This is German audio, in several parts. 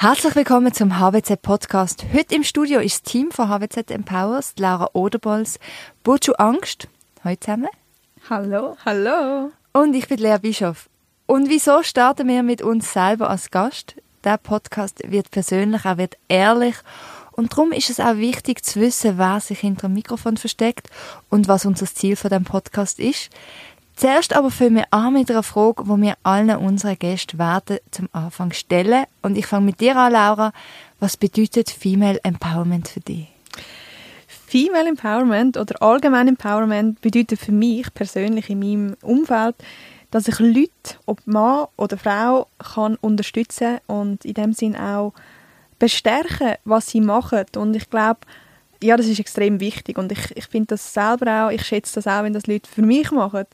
Herzlich willkommen zum HWZ Podcast. Heute im Studio ist das Team von HWZ Empowers, Laura Oderbolz, Burcu Angst. Hallo zusammen. Hallo. Hallo. Und ich bin Lea Bischof. Und wieso starten wir mit uns selber als Gast? Der Podcast wird persönlich, er wird ehrlich. Und darum ist es auch wichtig zu wissen, wer sich hinter dem Mikrofon versteckt und was unser Ziel von dem Podcast ist. Zuerst aber fangen wir an mit einer Frage, die wir allen unseren Gästen werden zum Anfang stellen. Und ich fange mit dir an, Laura. Was bedeutet Female Empowerment für dich? Female Empowerment oder allgemein Empowerment bedeutet für mich persönlich in meinem Umfeld, dass ich Leute, ob Mann oder Frau, kann unterstützen und in dem Sinn auch bestärken, was sie machen. Und ich glaube, ja, das ist extrem wichtig und ich, ich finde das selber auch, ich schätze das auch, wenn das Leute für mich machen.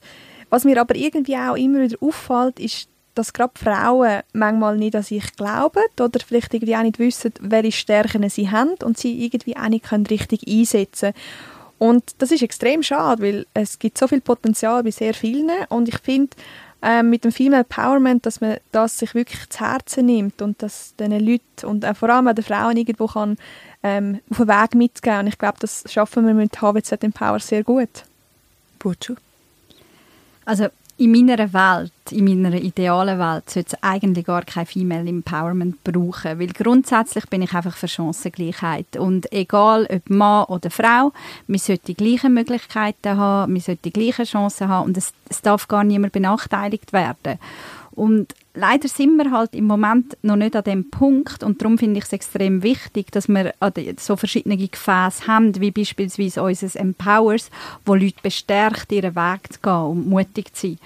Was mir aber irgendwie auch immer wieder auffällt, ist, dass gerade Frauen manchmal nicht an sich glauben oder vielleicht irgendwie auch nicht wissen, welche Stärken sie haben und sie irgendwie auch nicht können richtig einsetzen Und das ist extrem schade, weil es gibt so viel Potenzial bei sehr vielen und ich finde, äh, mit dem Female Empowerment, dass man das sich wirklich zu Herzen nimmt und dass diesen Leuten und äh, vor allem auch den Frauen irgendwo kann, ähm, auf den Weg mitgeben. Und ich glaube, das schaffen wir mit HWZ Empower sehr gut. Burcu? Also in meiner Welt, in meiner idealen Welt, sollte es eigentlich gar kein Female Empowerment brauchen, weil grundsätzlich bin ich einfach für Chancengleichheit und egal ob Mann oder Frau, wir sollten die gleichen Möglichkeiten haben, wir sollten die gleichen Chancen haben und es, es darf gar niemand benachteiligt werden. Und leider sind wir halt im Moment noch nicht an dem Punkt und darum finde ich es extrem wichtig, dass wir so verschiedene Gefäße haben, wie beispielsweise unser Empowers, wo Leute bestärkt, ihren Weg zu gehen und mutig zu sein.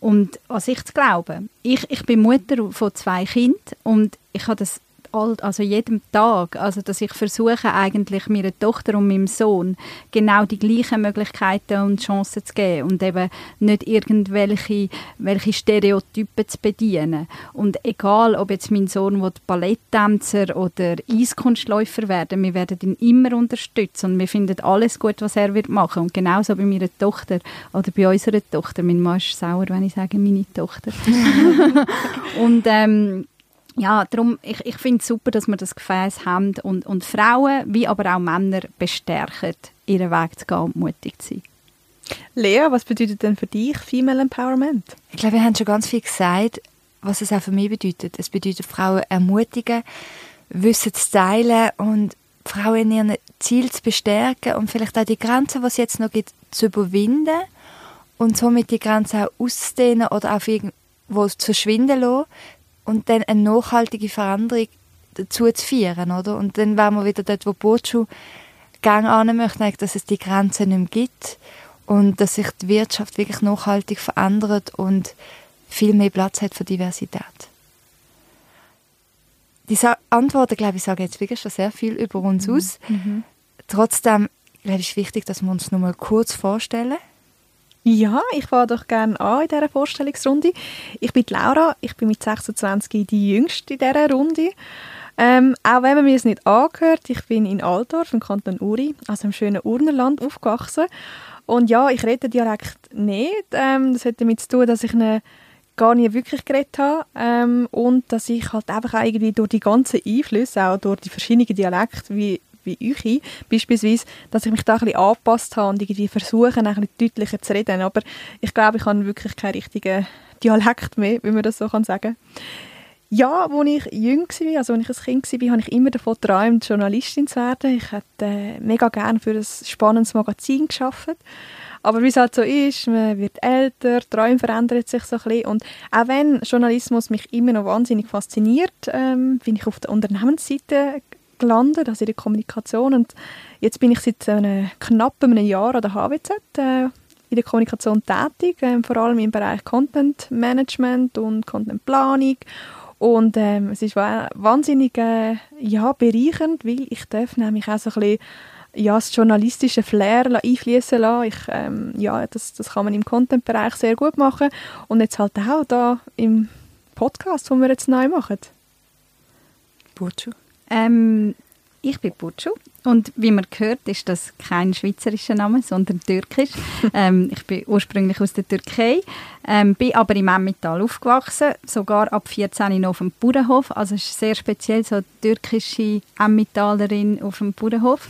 Und an sich zu glauben. Ich, ich bin Mutter von zwei Kindern und ich habe das also jedem Tag, also dass ich versuche eigentlich meiner Tochter und meinem Sohn genau die gleichen Möglichkeiten und Chancen zu geben und eben nicht irgendwelche welche Stereotypen zu bedienen. Und egal, ob jetzt mein Sohn will Balletttänzer oder Eiskunstläufer werden, wir werden ihn immer unterstützen und wir finden alles gut, was er wird machen. Und genauso bei meiner Tochter oder bei unserer Tochter. Mein Mann ist sauer, wenn ich sage, meine Tochter. und ähm, ja, darum, ich, ich finde es super, dass wir das Gefäß haben und, und Frauen, wie aber auch Männer bestärken, ihren Weg zu gehen und mutig zu sein. Lea, was bedeutet denn für dich Female Empowerment? Ich glaube, wir haben schon ganz viel gesagt, was es auch für mich bedeutet. Es bedeutet Frauen ermutigen, Wissen zu teilen und Frauen in ihren Ziel zu bestärken und vielleicht auch die Grenzen, die es jetzt noch gibt, zu überwinden und somit die Grenzen auch auszudehnen oder auf irgendwo zu verschwinden lassen, und dann eine nachhaltige Veränderung dazu zu führen, oder? Und dann wären wir wieder dort, wo Botschu gerne an möchte, dass es die Grenzen nicht mehr gibt und dass sich die Wirtschaft wirklich nachhaltig verändert und viel mehr Platz hat für Diversität. Diese Antworten, glaube ich, sagen jetzt wirklich schon sehr viel über uns mhm. aus. Mhm. Trotzdem, glaube ich, ist wichtig, dass wir uns noch mal kurz vorstellen. Ja, ich fange doch gerne an in dieser Vorstellungsrunde. Ich bin Laura, ich bin mit 26 die Jüngste in dieser Runde. Ähm, auch wenn man mir es nicht angehört, ich bin in Altdorf im Kanton Uri, also im schönen Urnerland, aufgewachsen. Und ja, ich rede Dialekt nicht. Ähm, das hat damit zu tun, dass ich ihn gar nie wirklich geredet habe ähm, und dass ich halt einfach irgendwie durch die ganzen Einflüsse, auch durch die verschiedenen Dialekte, wie wie euch beispielsweise, dass ich mich da ein bisschen angepasst habe und irgendwie versuche, ein bisschen deutlicher zu reden. Aber ich glaube, ich habe wirklich keinen richtigen Dialekt mehr, wie man das so kann sagen ja, als ich jung war, also als ich ein Kind war, habe ich immer davon geträumt, Journalistin zu werden. Ich hätte äh, mega gerne für ein spannendes Magazin geschafft. Aber wie es halt so ist, man wird älter, Träume verändern sich so ein bisschen. Und auch wenn Journalismus mich immer noch wahnsinnig fasziniert, ähm, bin ich auf der Unternehmensseite gelandet, also in der Kommunikation. Und jetzt bin ich seit einem, knapp einem Jahr an der HWZ äh, in der Kommunikation tätig, äh, vor allem im Bereich Content Management und Content Planung. Und ähm, es ist wahnsinnig äh, ja, bereichernd, weil ich darf nämlich auch so ein bisschen ja, das journalistische Flair einfließen lassen. Ich, ähm, ja, das, das kann man im Content-Bereich sehr gut machen. Und jetzt halt auch da im Podcast, den wir jetzt neu machen. Burcu? Ähm, ich bin Burcu und wie man hört, ist das kein schweizerischer Name, sondern türkisch. ähm, ich bin ursprünglich aus der Türkei, Ähm, bin aber im Emmental aufgewachsen, sogar ab 14 noch auf dem Bauernhof. Also es ist sehr speziell, so türkische Emmentalerin auf dem Bauernhof.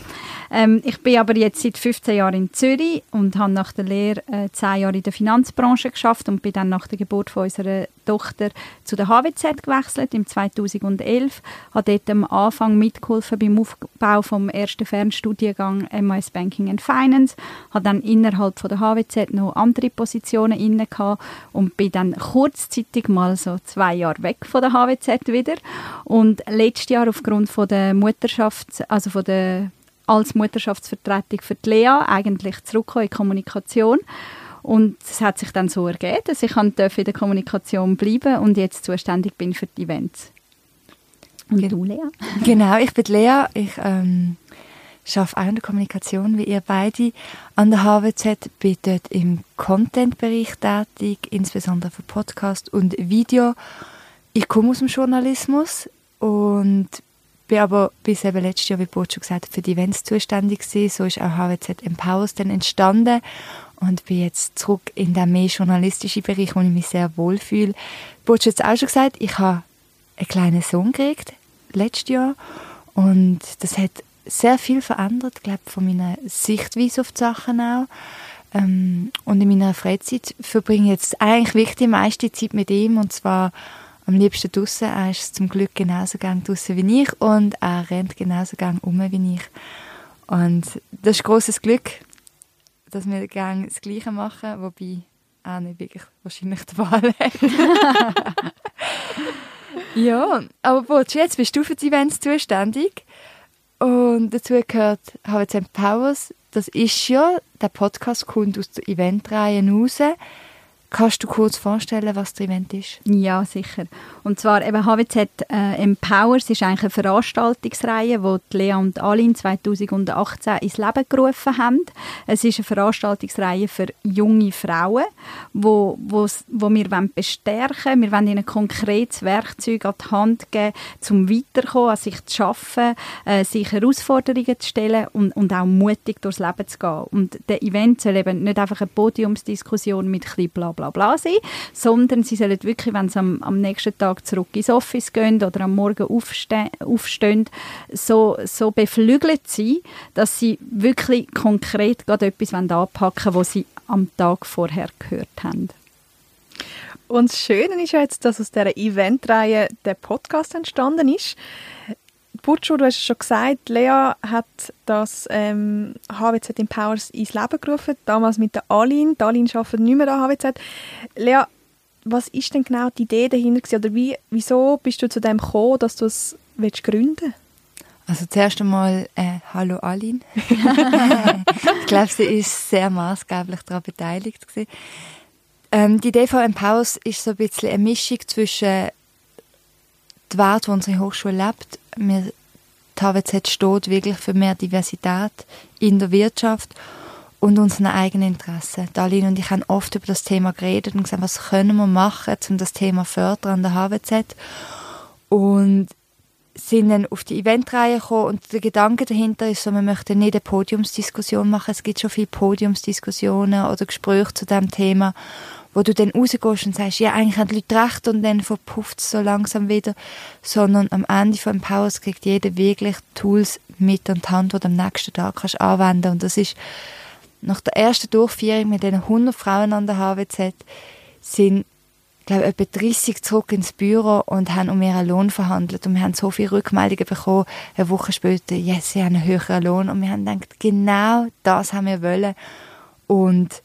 Ähm, ich bin aber jetzt seit 15 Jahren in Zürich und habe nach der Lehre äh, 10 Jahre in der Finanzbranche geschafft und bin dann nach der Geburt von unserer Tochter zu der HWZ gewechselt im 2011. Habe dort am Anfang mitgeholfen beim Aufbau vom ersten Fernstudiengang MAS Banking and Finance. Habe dann innerhalb von der HWZ noch andere Positionen inne und bin dann kurzzeitig mal so zwei Jahre weg von der HWZ wieder und letztes Jahr aufgrund von der Mutterschaft, also von der als Mutterschaftsvertretung für die Lea eigentlich zurückgekommen in die Kommunikation und es hat sich dann so ergeben, dass ich in der Kommunikation bleiben und jetzt zuständig bin für die Events. Und Ge du, Lea? Genau, ich bin Lea. Ich ähm, arbeite auch in der Kommunikation wie ihr beide an der HWZ, bin dort im Content-Bereich tätig, insbesondere für Podcast und Video. Ich komme aus dem Journalismus und bin aber bis eben letztes Jahr, wie Boot schon gesagt für die Events zuständig gewesen. So ist auch HWZ Empowers dann entstanden und bin jetzt zurück in den mehr journalistischen Bereich, wo ich mich sehr wohl fühle. Boot hat jetzt auch schon gesagt, ich habe einen kleinen Sohn gekriegt, letztes Jahr und das hat sehr viel verändert, glaube, von meiner Sichtweise auf die Sachen auch. Ähm, und in meiner Freizeit verbringe ich jetzt eigentlich wirklich die meiste Zeit mit ihm und zwar am liebsten draußen. Er ist zum Glück genauso gern draußen wie ich und er rennt genauso gern um wie ich. Und das ist großes Glück, dass wir gerne das Gleiche machen, wobei er nicht wirklich wahrscheinlich die Wahl hat. ja, aber Butch, jetzt bist du für die Events zuständig. Und dazu gehört HWZ Powers. Das ist ja, der Podcast kommt aus der Eventreihe raus. Kannst du kurz vorstellen, was das Event ist? Ja, sicher. Und zwar eben HWZ äh, Empowers ist eigentlich eine Veranstaltungsreihe, die Lea und Aline 2018 ins Leben gerufen haben. Es ist eine Veranstaltungsreihe für junge Frauen, wo, wo, wo wir wollen bestärken Wir wollen ihnen konkretes Werkzeug an die Hand geben, um weiterzukommen, an sich zu arbeiten, äh, sich Herausforderungen zu stellen und, und auch mutig durchs Leben zu gehen. Und der Event soll eben nicht einfach eine Podiumsdiskussion mit ein bisschen bla bla bla sein, sondern sie sollen wirklich, wenn sie am, am nächsten Tag zurück ins Office gehen oder am Morgen aufste aufstehen, so, so beflügelt sein, dass sie wirklich konkret gerade etwas anpacken wollen, was sie am Tag vorher gehört haben. Und das Schöne ist jetzt, dass aus dieser Eventreihe der Podcast entstanden ist. Burcu, du hast es schon gesagt, Lea hat das ähm, HWZ Empowers ins Leben gerufen, damals mit der Aline. Die Aline arbeitet nicht mehr an HWZ. Lea, was ist denn genau die Idee dahinter oder wie, wieso bist du zu dem gekommen, dass du es willst gründen also zuerst einmal äh, hallo Aline. ich glaube, sie ist sehr maßgeblich daran beteiligt Ähm, die Idee von Empowers ist so ein bisschen eine Mischung zwischen die Wert, die unsere Hochschule lebt. Wir, die HWZ steht wirklich für mehr Diversität in der Wirtschaft und unseren eigenen Interessen. Darlene und ich haben oft über das Thema geredet und gesagt, was können wir machen, um das Thema fördern an der HWZ. Und sind dann auf die Eventreihe gekommen und der Gedanke dahinter ist so, wir möchten nicht eine Podiumsdiskussion machen. Es gibt schon viele Podiumsdiskussionen oder Gespräche zu diesem Thema wo du dann rausgehst und sagst, ja, eigentlich haben die Leute recht und dann verpufft es so langsam wieder, sondern am Ende von Empowers kriegt jeder wirklich Tools mit an die Hand, die du am nächsten Tag kannst anwenden und das ist nach der ersten Durchführung mit den 100 Frauen an der HWZ sind glaube etwa 30 zurück ins Büro und haben um ihren Lohn verhandelt. Und wir haben so viele Rückmeldungen bekommen, eine Woche später, yes, sie haben einen höheren Lohn. Und wir haben gedacht, genau das haben wir wollen. Und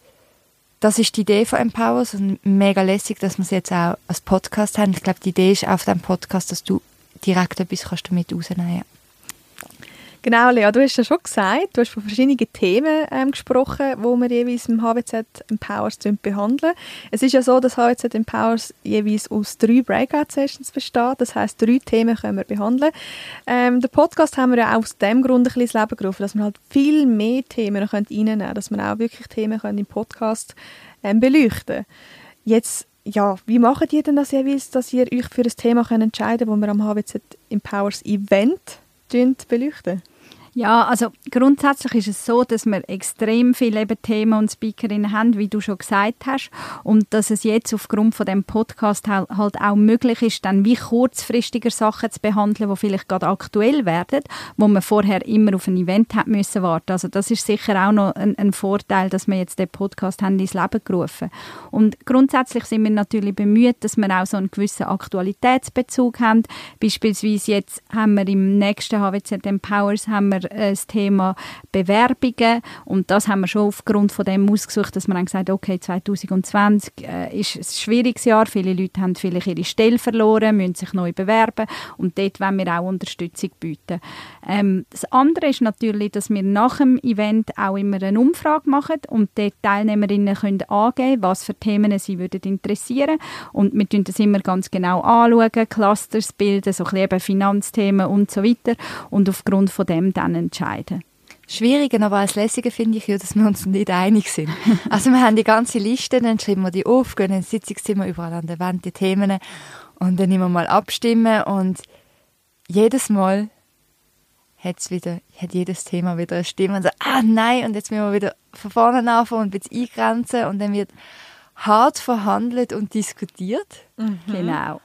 das ist die Idee von Empowers und mega lässig, dass wir es jetzt auch als Podcast haben. Ich glaube, die Idee ist auf dem Podcast, dass du direkt etwas kannst damit rausnehmen kannst. Genau, Lea, du hast ja schon gesagt, du hast von verschiedenen Themen ähm, gesprochen, wo wir jeweils im HWZ Empowers behandeln. Es ist ja so, dass HWZ Empowers jeweils aus drei Breakout-Sessions besteht. Das heißt, drei Themen können wir behandeln. Ähm, den Podcast haben wir ja auch aus dem Grund ein bisschen ins Leben gerufen, dass wir halt viel mehr Themen reinnehmen können, dass wir auch wirklich Themen können im Podcast ähm, beleuchten Jetzt ja, wie macht ihr denn das jeweils, dass ihr euch für ein Thema entscheiden könnt, das wir am HWZ Empowers Event beleuchten? Ja, also grundsätzlich ist es so, dass wir extrem viele eben Themen und Speakerinnen haben, wie du schon gesagt hast, und dass es jetzt aufgrund von dem Podcast halt auch möglich ist, dann wie kurzfristiger Sachen zu behandeln, die vielleicht gerade aktuell werden, wo man vorher immer auf ein Event hat müssen warten. Also das ist sicher auch noch ein, ein Vorteil, dass wir jetzt den Podcast haben ins Leben gerufen. Und grundsätzlich sind wir natürlich bemüht, dass wir auch so einen gewissen Aktualitätsbezug haben. Beispielsweise jetzt haben wir im nächsten HWZ Empowers haben wir das Thema Bewerbungen. Und das haben wir schon aufgrund von dem ausgesucht, dass wir dann gesagt okay, 2020 äh, ist ein schwieriges Jahr, viele Leute haben vielleicht ihre Stelle verloren, müssen sich neu bewerben. Und dort wollen wir auch Unterstützung bieten. Ähm, das andere ist natürlich, dass wir nach dem Event auch immer eine Umfrage machen und die Teilnehmerinnen können angeben, was für Themen sie würden interessieren. Und wir tun das immer ganz genau anschauen, Clusters bilden, so ein bisschen Finanzthemen und so weiter. Und aufgrund von dem dann entscheiden. Schwieriger, aber als Lässiger finde ich ja, dass wir uns nicht einig sind. Also wir haben die ganze Liste, dann schreiben wir die auf, gehen ins Sitzungszimmer, überall an der Wand die Themen und dann immer mal abstimmen und jedes Mal hat's wieder, hat jedes Thema wieder eine Stimme und so, ah nein, und jetzt müssen wir wieder von vorne anfangen und ein bisschen eingrenzen und dann wird hart verhandelt und diskutiert. Mhm. Genau.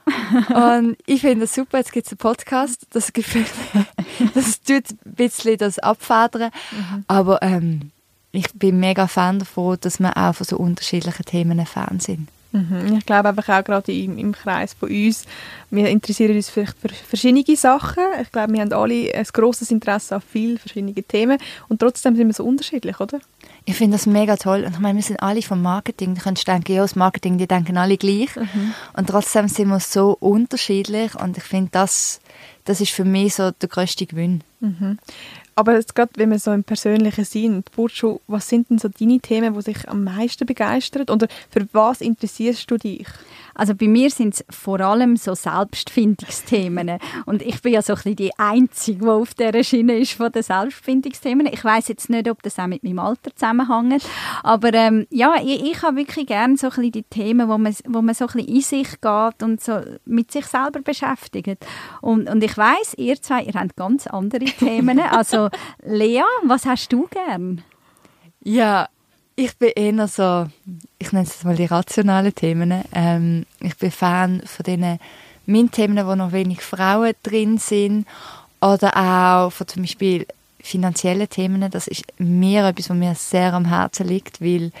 und ich finde das super, jetzt gibt es einen Podcast, das gefällt das tut ein bisschen das abfedern, mhm. aber ähm, ich bin mega Fan davon, dass wir auch von so unterschiedlichen Themen Fan sind. Mhm. Ich glaube einfach auch gerade im, im Kreis von uns, wir interessieren uns vielleicht für verschiedene Sachen. Ich glaube, wir haben alle ein grosses Interesse an vielen verschiedenen Themen und trotzdem sind wir so unterschiedlich, oder? Ich finde das mega toll. Und ich meine, wir sind alle vom Marketing. Du könntest denken, ja, das Marketing, die denken alle gleich. Mhm. Und trotzdem sind wir so unterschiedlich. Und ich finde, das, das ist für mich so der grösste Gewinn. Mhm. Aber jetzt gerade, wenn wir so im Persönlichen sind, Burcu, was sind denn so deine Themen, die sich am meisten begeistern? Oder für was interessierst du dich? Also bei mir sind es vor allem so Selbstfindungsthemen. Und ich bin ja so ein bisschen die Einzige, die auf dieser Schiene ist von den Selbstfindungsthemen. Ich weiß jetzt nicht, ob das auch mit meinem Alter zusammenhängt. Aber ähm, ja, ich, ich habe wirklich gerne so ein bisschen die Themen, wo man, wo man so ein bisschen in sich geht und so mit sich selber beschäftigt. Und, und ich weiß, ihr zwei, ihr habt ganz andere Themen. Also Lea, was hast du gern? Ja, ich bin eher so, ich nenne es mal die rationalen Themen. Ähm, ich bin Fan von diesen MINT-Themen, wo noch wenig Frauen drin sind. Oder auch von zum Beispiel finanziellen Themen. Das ist mir etwas, was mir sehr am Herzen liegt, weil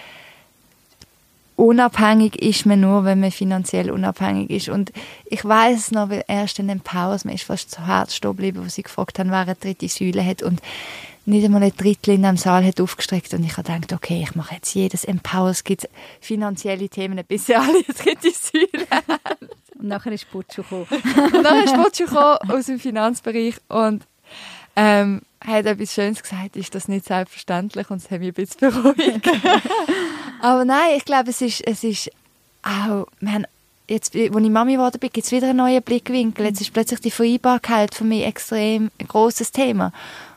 unabhängig ist man nur, wenn man finanziell unabhängig ist. Und ich weiß noch, weil erst in Empowers, man ist fast zu Herz stehen geblieben, wo sie gefragt haben, wer eine dritte Säule hat. Und nicht einmal ein Drittel in dem Saal hat aufgestreckt und ich habe gedacht, okay, ich mache jetzt jedes Empower, es gibt finanzielle Themen, bis sie alle dritte Säule haben. Und nachher ist Putschu gekommen. und nachher ist Putschu gekommen aus dem Finanzbereich und ähm, hat etwas Schönes gesagt, ist das nicht selbstverständlich und es hat mich ein bisschen beruhigt. Aber nein, ich glaube, es ist, es ist auch, wir haben jetzt, als ich Mami geworden bin, gibt es wieder einen neuen Blickwinkel. Jetzt ist plötzlich die Vereinbarkeit für mich extrem ein grosses Thema.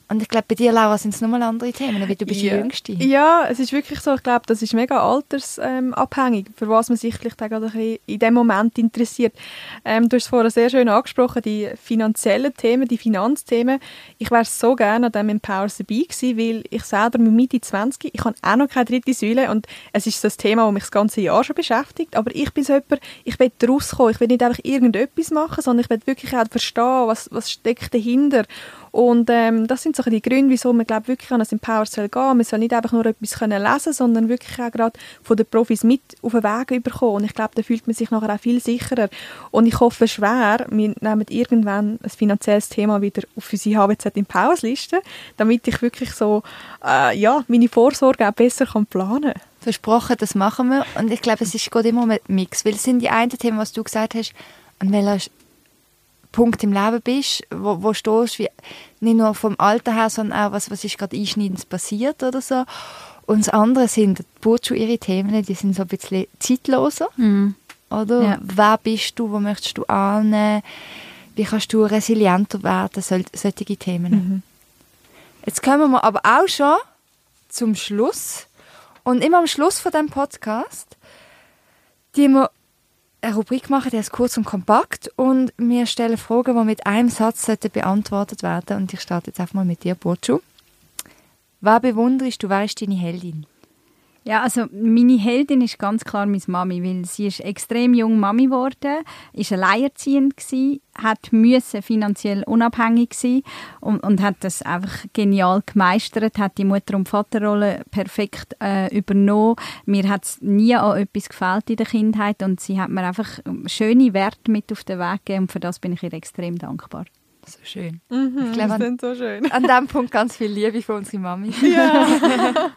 Und ich glaube, bei dir, Laura, sind es nochmal andere Themen, weil du bist ja. die Jüngste. Ja, es ist wirklich so. Ich glaube, das ist mega altersabhängig, für was man sich vielleicht auch in dem Moment interessiert. Ähm, du hast es vorhin sehr schön angesprochen, die finanziellen Themen, die Finanzthemen. Ich wäre so gerne an diesem Empower dabei gewesen, weil ich selber mit Mitte 20, ich habe auch noch keine dritte Säule und es ist ein Thema, das mich das ganze Jahr schon beschäftigt. Aber ich bin so jemand, ich will rauskommen. Ich will nicht einfach irgendetwas machen, sondern ich will wirklich auch verstehen, was, was steckt dahinter. Und ähm, das sind so die Gründe, wieso man glaub, wirklich an ein Empower soll gehen. Man soll nicht einfach nur etwas können lesen sondern wirklich auch gerade von den Profis mit auf den Weg überkommen. Und ich glaube, da fühlt man sich nachher auch viel sicherer. Und ich hoffe schwer, wir nehmen irgendwann ein finanzielles Thema wieder auf unsere HWZ Empowers Liste, damit ich wirklich so, äh, ja, meine Vorsorge auch besser kann planen kann versprochen, das machen wir. Und ich glaube, es ist gerade immer ein Mix, weil es sind die einen Themen, was du gesagt hast, an welcher Punkt im Leben bist, wo, wo stehst, wie, nicht nur vom Alter her, sondern auch, was, was ist gerade einschneidend passiert oder so. Und das andere sind, die Burcu ihre Themen, die sind so ein bisschen zeitloser, mhm. oder? Ja. Wer bist du, wo möchtest du annehmen, wie kannst du resilienter werden, sol solche Themen. Mhm. Jetzt kommen wir aber auch schon zum Schluss. Und immer am Schluss von dem Podcast, die wir eine Rubrik machen, die ist kurz und kompakt und wir stellen Fragen, die mit einem Satz beantwortet werden und ich starte jetzt einfach mal mit dir, Burcu. Was bewunderst du, wer ist deine Heldin? Ja, also meine Heldin ist ganz klar meine Mami, weil sie ist extrem jung Mami geworden, ist alleinerziehend gsi, hat müssen finanziell unabhängig sein und, und hat das einfach genial gemeistert, hat die Mutter- und Vaterrolle perfekt äh, übernommen. Mir hat es nie an etwas gefällt in der Kindheit und sie hat mir einfach schöne Werte mit auf den Weg gegeben und für das bin ich ihr extrem dankbar. So schön. Mhm, ich glaube, an, so schön. an diesem Punkt ganz viel Liebe für unsere Mami. Ja.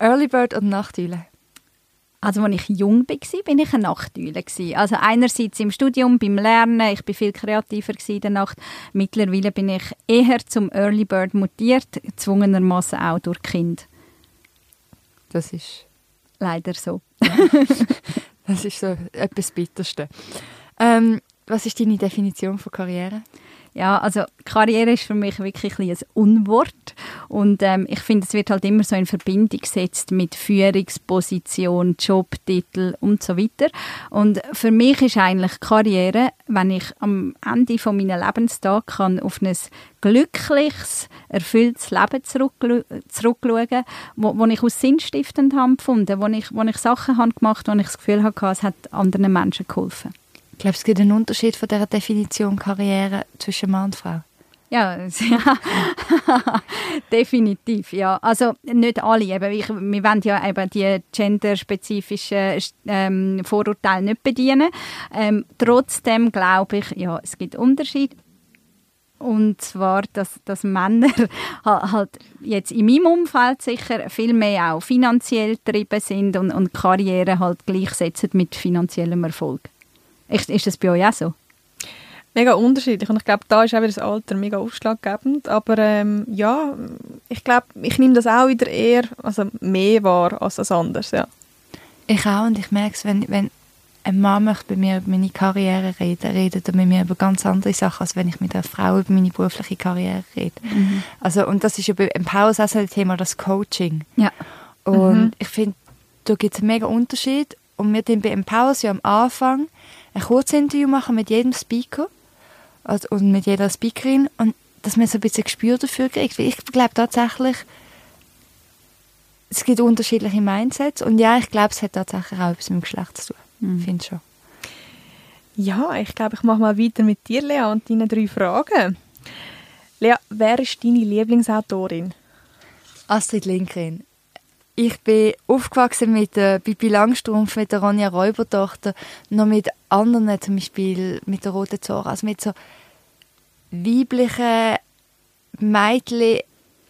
Early Bird und Nachteule? Also als ich jung war, bin ich eine Nachteule. Also einerseits im Studium, beim Lernen, ich war viel kreativer in der Nacht. Mittlerweile bin ich eher zum Early Bird mutiert, gezwungenermaßen auch durch Kind. Das ist leider so. das ist so etwas Bitterste. Ähm, was ist deine Definition von Karriere? Ja, also Karriere ist für mich wirklich ein, ein Unwort und ähm, ich finde, es wird halt immer so in Verbindung gesetzt mit Führungsposition, Jobtitel und so weiter. Und für mich ist eigentlich Karriere, wenn ich am Ende von meiner Lebenstag kann auf ein glückliches, erfülltes Leben zurückschauen, wo, wo ich aus sinnstiftend habe gefunden, wo ich, wo ich Sachen habe gemacht habe, wo ich das Gefühl hatte, es hat anderen Menschen geholfen. Ich glaube, es gibt einen Unterschied von der Definition Karriere zwischen Mann und Frau. Ja, ja. definitiv, ja. Also nicht alle, eben, ich, wir wollen ja eben die genderspezifischen ähm, Vorurteile nicht bedienen. Ähm, trotzdem glaube ich, ja, es gibt Unterschiede. Und zwar, dass, dass Männer halt jetzt in meinem Umfeld sicher viel mehr auch finanziell getrieben sind und, und Karriere halt gleichsetzen mit finanziellem Erfolg. Ist, ist das bei euch auch so? Mega unterschiedlich und ich glaube, da ist auch wieder das Alter mega ausschlaggebend, aber ähm, ja, ich glaube, ich nehme das auch wieder eher, also mehr wahr als das anders, ja. Ich auch und ich merke es, wenn, wenn ein Mann möchte bei mir über meine Karriere reden, redet er mit mir über ganz andere Sachen, als wenn ich mit einer Frau über meine berufliche Karriere rede. Mhm. Also, und das ist ja bei Empowers auch so ein Thema, das Coaching. Ja. Und mhm. ich finde, da gibt es einen mega Unterschied und wir den bei Empowers ja am Anfang ein Kurzinterview machen mit jedem Speaker also, und mit jeder Speakerin und dass man so ein bisschen Gespür dafür kriegt. ich glaube tatsächlich, es gibt unterschiedliche Mindsets und ja, ich glaube, es hat tatsächlich auch etwas mit dem Geschlecht zu tun. Mhm. Finde schon. Ja, ich glaube, ich mache mal weiter mit dir, Lea, und deinen drei Fragen. Lea, wer ist deine Lieblingsautorin? Astrid Lindgren. Ich bin aufgewachsen mit der Bibi Langstrumpf, mit der Ronja Räubertochter, noch mit anderen, zum Beispiel mit der Roten Zora, also mit so weiblichen Mädchen,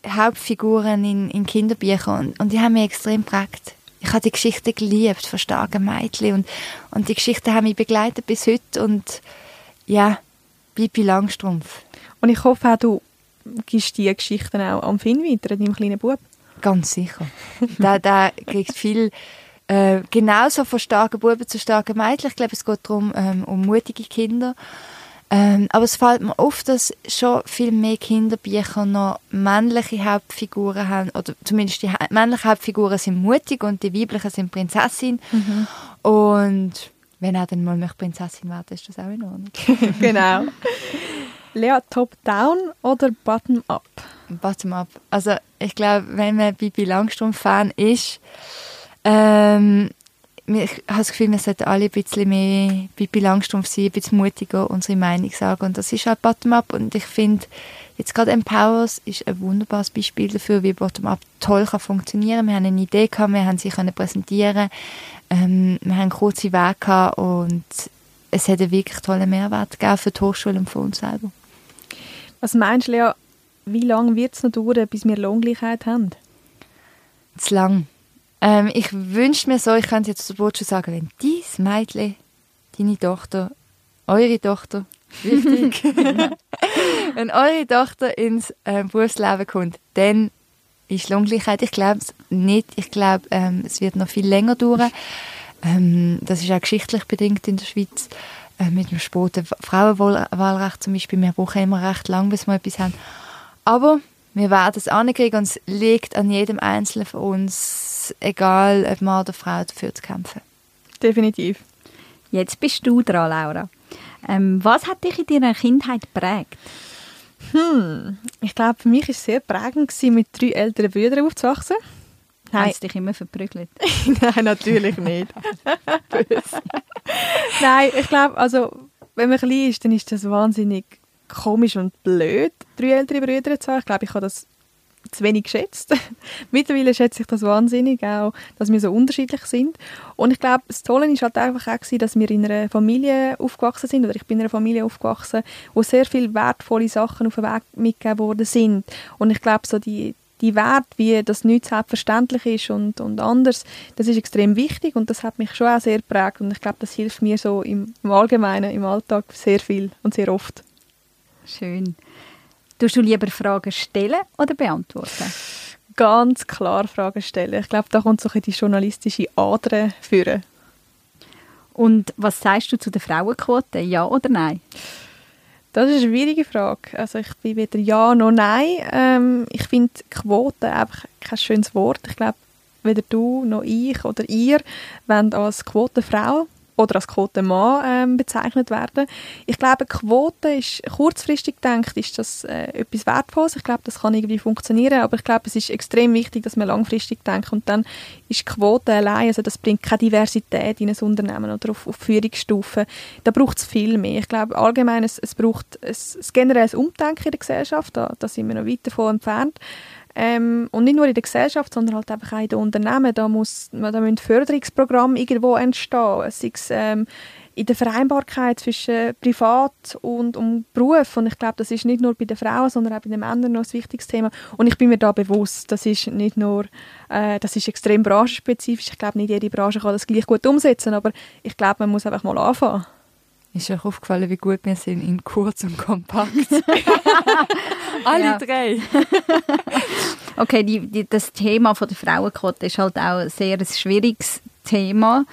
Hauptfiguren in, in Kinderbüchern und, und die haben mich extrem geprägt. Ich habe die Geschichte geliebt von starken Mädchen und, und die Geschichten haben mich begleitet bis heute und ja, Bibi Langstrumpf. Und ich hoffe auch, du gibst diese Geschichten auch am Finn weiter, deinem kleinen Bub. Ganz sicher. der, der kriegt viel äh, genauso von starken Buben zu starken Mädchen. Ich glaube, es geht darum, ähm, um mutige Kinder. Ähm, aber es fällt mir auf, dass schon viel mehr Kinderbücher noch männliche Hauptfiguren haben, oder zumindest die männlichen Hauptfiguren sind mutig und die weiblichen sind Prinzessin. Mhm. Und wenn er dann mal möchte Prinzessin werden, ist das auch in Ordnung. genau. Lea, top-down oder bottom-up? Bottom-up. Also ich glaube, wenn man Bibi Langstrumpf-Fan ist, ähm, ich habe das Gefühl, wir sollten alle ein bisschen mehr Bibi Langstrumpf sein, ein bisschen mutiger unsere Meinung sagen. Und das ist halt Bottom-up. Und ich finde, jetzt gerade Empowers ist ein wunderbares Beispiel dafür, wie Bottom-up toll kann funktionieren. Wir haben eine Idee gehabt, wir haben sie können präsentieren, ähm, wir haben kurze Wege gehabt und es hat einen wirklich tollen Mehrwert gegeben für die Hochschule und für uns selber. Was meinst du, Lea, wie lange wird es noch dauern, bis wir Lohngleichheit haben? Zu lang. Ähm, ich wünsche mir so, ich könnte jetzt sofort schon sagen, wenn dies Mädchen, deine Tochter, eure Tochter, wichtig, wenn eure Tochter ins äh, Berufsleben kommt, dann ist Lohngleichheit. Ich glaube es nicht. Ich glaube, ähm, es wird noch viel länger dauern. Ähm, das ist auch geschichtlich bedingt in der Schweiz. Äh, mit dem späten Frauenwahlrecht zum Beispiel. Wir brauchen immer recht lang, bis wir etwas haben. Aber wir werden es ankriegen und es liegt an jedem Einzelnen von uns, egal ob Mann oder Frau, dafür zu kämpfen. Definitiv. Jetzt bist du dran, Laura. Ähm, was hat dich in deiner Kindheit geprägt? Hm, ich glaube, für mich war es sehr prägend, gewesen, mit drei älteren Brüdern aufzuwachsen. Nein. Hast du dich immer verprügelt? Nein, natürlich nicht. Nein, ich glaube, also, wenn man klein ist, dann ist das wahnsinnig komisch und blöd, drei ältere Brüder zu haben. Ich glaube, ich habe das zu wenig geschätzt. Mittlerweile schätze ich das wahnsinnig, auch, dass wir so unterschiedlich sind. Und ich glaube, das Tolle ist halt einfach auch gewesen, dass wir in einer Familie aufgewachsen sind, oder ich bin in einer Familie aufgewachsen, wo sehr viele wertvolle Sachen auf den Weg mitgegeben worden sind. Und ich glaube, so die, die Wert, wie das nicht selbstverständlich ist und, und anders, das ist extrem wichtig und das hat mich schon auch sehr geprägt und ich glaube, das hilft mir so im, im Allgemeinen, im Alltag sehr viel und sehr oft. Schön. Tust du lieber Fragen stellen oder beantworten? Ganz klar Fragen stellen. Ich glaube, da kommt so ein die journalistische Ader führen. Und was sagst du zu der Frauenquote? Ja oder nein? Das ist eine schwierige Frage. Also ich bin weder ja noch nein. Ähm, ich finde Quote einfach kein schönes Wort. Ich glaube, weder du noch ich oder ihr wollen als Quotenfrau oder als Quotenmann ähm, bezeichnet werden. Ich glaube, Quote ist kurzfristig gedacht, ist das äh, etwas Wertvolles. Ich glaube, das kann irgendwie funktionieren, aber ich glaube, es ist extrem wichtig, dass man langfristig denkt und dann ist Quote allein, also das bringt keine Diversität in ein Unternehmen oder auf, auf Führungsstufen. Da braucht es viel mehr. Ich glaube, allgemein, es, es braucht ein, ein generelles Umdenken in der Gesellschaft, da, da sind wir noch weit davon entfernt. Ähm, und nicht nur in der Gesellschaft, sondern halt einfach auch in den Unternehmen. Da, muss, da müssen Förderungsprogramme irgendwo entstehen. Sei es ähm, in der Vereinbarkeit zwischen Privat und, und Beruf. Und ich glaube, das ist nicht nur bei den Frauen, sondern auch bei den Männern noch ein wichtiges Thema. Und ich bin mir da bewusst, das ist nicht nur, äh, das ist extrem branchenspezifisch. Ich glaube, nicht jede Branche kann das gleich gut umsetzen, aber ich glaube, man muss einfach mal anfangen. Ist euch aufgefallen, wie gut wir sind in kurz und kompakt? Alle drei. okay, die, die, das Thema von der Frauenquote ist halt auch ein sehr ein schwieriges Thema.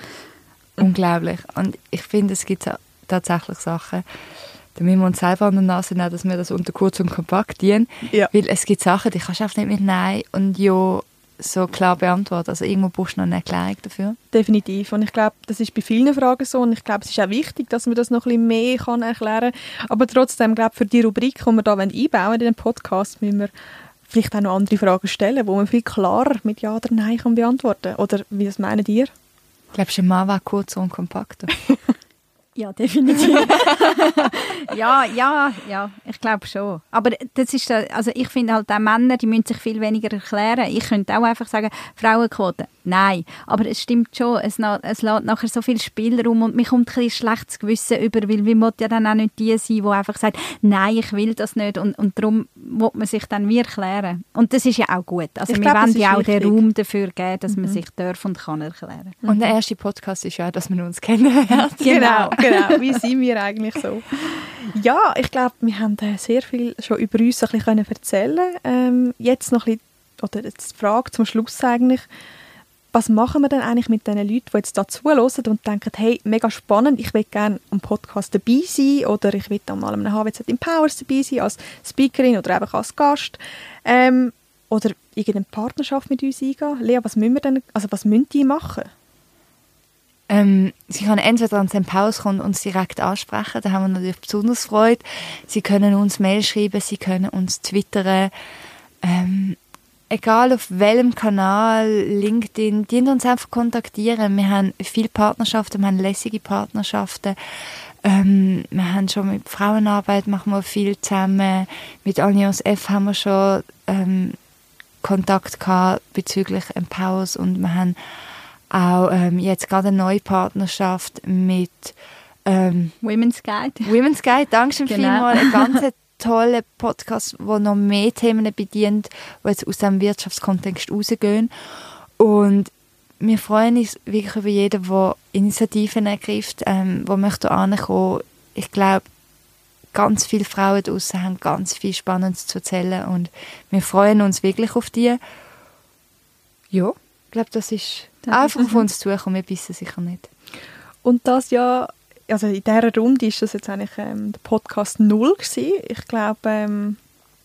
Unglaublich. Und ich finde, es gibt tatsächlich Sachen, da müssen wir uns selber an der Nase nehmen, dass wir das unter kurz und kompakt dienen. Ja. Weil es gibt Sachen, die kannst du einfach nicht mit Nein und Ja so klar beantworten. Also irgendwo brauchst du noch eine Erklärung dafür. Definitiv. Und ich glaube, das ist bei vielen Fragen so. Und ich glaube, es ist auch wichtig, dass man das noch ein bisschen mehr kann erklären kann. Aber trotzdem, glaube für die Rubrik, die wir da einbauen in den Podcast, müssen wir vielleicht auch noch andere Fragen stellen, wo man viel klarer mit Ja oder Nein kann beantworten Oder wie das meinen ihr? Glaubst du, ein Mann war kurzer und kompakter? Ja, definitiv. ja, ja, ja, ich glaube schon. Aber das ist, also ich finde halt auch Männer, die müssen sich viel weniger erklären. Ich könnte auch einfach sagen, Frauenquote, nein. Aber es stimmt schon, es, es lässt nachher so viel Spielraum und mir kommt ein bisschen schlechtes Gewissen über, weil wir muss ja dann auch nicht die sein, die einfach sagt, nein, ich will das nicht und, und darum muss man sich dann wie erklären. Und das ist ja auch gut. Also ich wir glaub, wollen ja auch wichtig. den Raum dafür geben, dass mhm. man sich darf und kann erklären. Und der erste Podcast ist ja, dass man uns kennenlernt. genau. Genau, wie sind wir eigentlich so? Ja, ich glaube, wir haben sehr viel schon über uns ein bisschen erzählen ähm, Jetzt noch ein bisschen, oder jetzt die Frage zum Schluss eigentlich, was machen wir denn eigentlich mit den Leuten, die jetzt da zuhören und denken, hey, mega spannend, ich will gerne am Podcast dabei sein oder ich will mal am HWZ Empowers dabei sein, als Speakerin oder einfach als Gast. Ähm, oder irgendeine Partnerschaft mit uns eingehen. Lea, was müssen wir denn, also was müssen die machen? Ähm, sie können entweder an St. Paus kommen und uns direkt ansprechen, da haben wir natürlich besonders Freude. Sie können uns Mail schreiben, sie können uns twittern. Ähm, egal auf welchem Kanal, LinkedIn, die uns einfach kontaktieren. Wir haben viele Partnerschaften, wir haben lässige Partnerschaften. Ähm, wir haben schon mit Frauenarbeit machen wir viel zusammen. Mit Allianz F haben wir schon ähm, Kontakt gehabt bezüglich Empowers und wir haben auch ähm, jetzt gerade eine neue Partnerschaft mit ähm, Women's Guide. Women's Guide, danke schön genau. vielmals. Ein ganz toller Podcast, der noch mehr Themen bedient, die jetzt aus dem Wirtschaftskontext rausgehen. Und wir freuen uns wirklich über jeden, der Initiativen ergreift, ähm, der möchte ankommen. Ich glaube, ganz viele Frauen draußen haben ganz viel Spannendes zu erzählen und wir freuen uns wirklich auf die. Ja, ich glaube, das ist Einfach auf uns zukommen, wir wissen sicher nicht. Und das ja, also in dieser Runde ist das jetzt eigentlich ähm, der Podcast null gewesen. Ich glaube, ähm,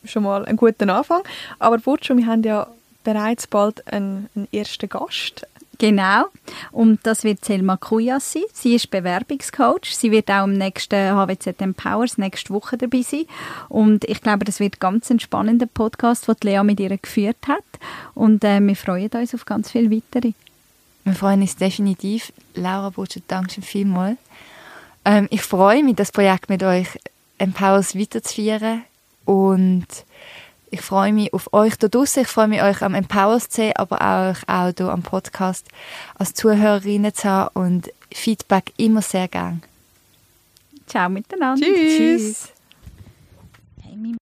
schon mal ein guter Anfang. Aber Burcu, wir haben ja bereits bald einen, einen ersten Gast. Genau. Und das wird Selma Kuyas sein. Sie ist Bewerbungscoach. Sie wird auch im nächsten HWZ Empowers nächste Woche dabei sein. Und ich glaube, das wird ganz ein spannender Podcast, den Lea mit ihr geführt hat. Und äh, wir freuen uns auf ganz viele weitere. Wir freuen uns definitiv. Laura Butcher, danke schon vielmals. Ähm, ich freue mich, das Projekt mit euch Empowers weiterzuführen und ich freue mich auf euch da draußen. Ich freue mich, euch am Empowers zu sehen, aber auch, auch hier am Podcast als Zuhörerinnen zu haben und Feedback immer sehr gern. Ciao miteinander. Tschüss. Tschüss.